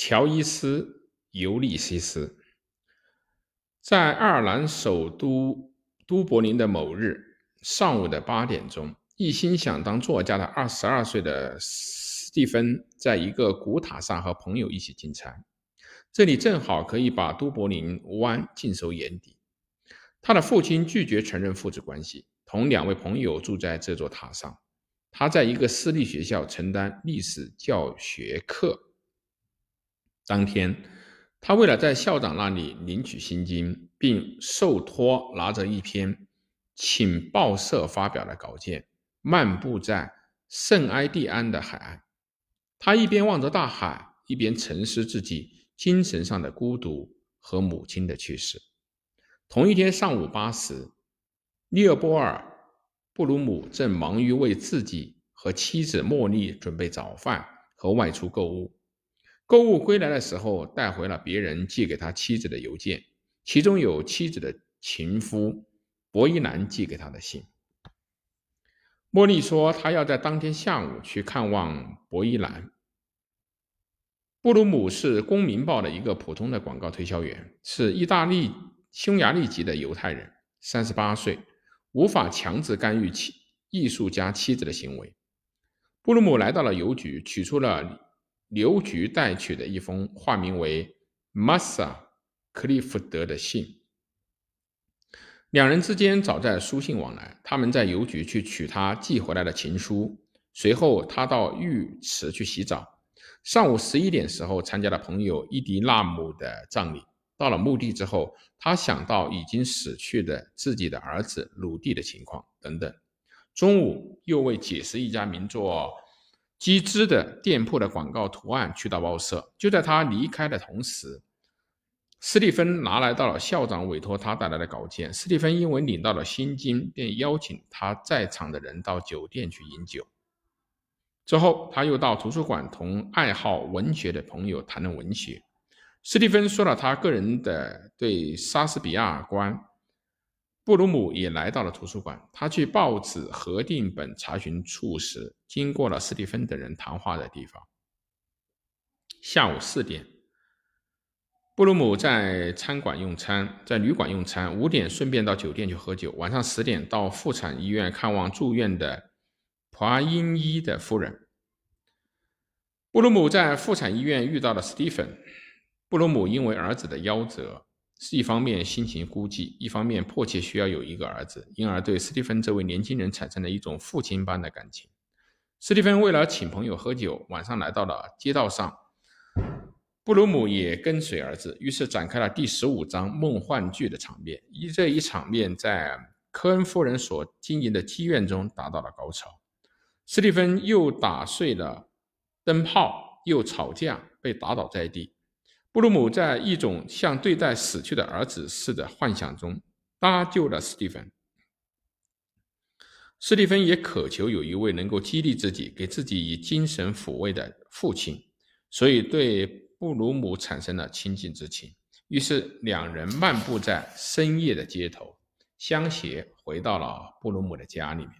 乔伊斯·尤利西斯在爱尔兰首都都柏林的某日上午的八点钟，一心想当作家的二十二岁的斯蒂芬，在一个古塔上和朋友一起进餐。这里正好可以把都柏林湾尽收眼底。他的父亲拒绝承认父子关系，同两位朋友住在这座塔上。他在一个私立学校承担历史教学课。当天，他为了在校长那里领取薪金，并受托拿着一篇请报社发表的稿件，漫步在圣埃蒂安的海岸。他一边望着大海，一边沉思自己精神上的孤独和母亲的去世。同一天上午八时，利尔波尔·布鲁姆正忙于为自己和妻子茉莉准备早饭和外出购物。购物归来的时候，带回了别人寄给他妻子的邮件，其中有妻子的情夫博伊兰寄给他的信。茉莉说，她要在当天下午去看望博伊兰。布鲁姆是《公民报》的一个普通的广告推销员，是意大利。匈牙利籍的犹太人，三十八岁，无法强制干预其艺术家妻子的行为。布鲁姆来到了邮局，取出了邮局带去的一封化名为玛莎·克利福德的信。两人之间早在书信往来。他们在邮局去取他寄回来的情书。随后，他到浴池去洗澡。上午十一点时候，参加了朋友伊迪纳姆的葬礼。到了墓地之后，他想到已经死去的自己的儿子鲁蒂的情况等等。中午又为解释一家名作“机智”的店铺的广告图案去到报社。就在他离开的同时，斯蒂芬拿来到了校长委托他带来的稿件。斯蒂芬因为领到了薪金，便邀请他在场的人到酒店去饮酒。之后，他又到图书馆同爱好文学的朋友谈论文学。斯蒂芬说了他个人的对莎士比亚观。布鲁姆也来到了图书馆。他去报纸核定本查询处时，经过了斯蒂芬等人谈话的地方。下午四点，布鲁姆在餐馆用餐，在旅馆用餐。五点顺便到酒店去喝酒。晚上十点到妇产医院看望住院的普阿因伊的夫人。布鲁姆在妇产医院遇到了斯蒂芬。布鲁姆因为儿子的夭折，是一方面心情孤寂，一方面迫切需要有一个儿子，因而对斯蒂芬这位年轻人产生了一种父亲般的感情。斯蒂芬为了请朋友喝酒，晚上来到了街道上，布鲁姆也跟随儿子，于是展开了第十五章梦幻剧的场面。一这一场面在科恩夫人所经营的妓院中达到了高潮。斯蒂芬又打碎了灯泡，又吵架，被打倒在地。布鲁姆在一种像对待死去的儿子似的幻想中搭救了斯蒂芬。斯蒂芬也渴求有一位能够激励自己、给自己以精神抚慰的父亲，所以对布鲁姆产生了亲近之情。于是，两人漫步在深夜的街头，相携回到了布鲁姆的家里面。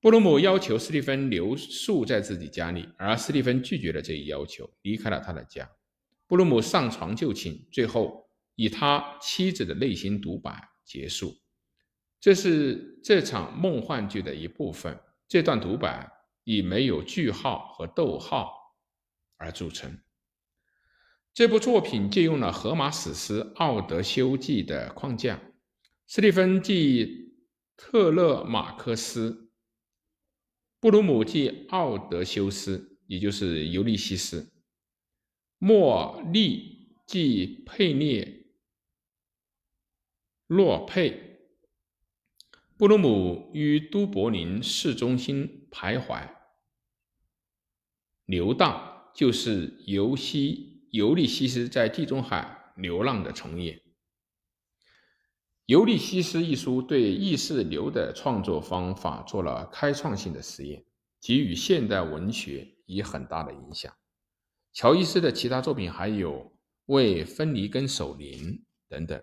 布鲁姆要求斯蒂芬留宿在自己家里，而斯蒂芬拒绝了这一要求，离开了他的家。布鲁姆上床就寝，最后以他妻子的内心独白结束。这是这场梦幻剧的一部分。这段独白以没有句号和逗号而著称。这部作品借用了荷马史诗《奥德修记》的框架。斯蒂芬即特勒马克斯，布鲁姆即奥德修斯，也就是尤利西斯。莫利即佩涅洛佩，布鲁姆于都柏林市中心徘徊游荡，就是尤西尤利西斯在地中海流浪的重演。《尤利西斯》一书对意识流的创作方法做了开创性的实验，给予现代文学以很大的影响。乔伊斯的其他作品还有《为分离根守灵》等等。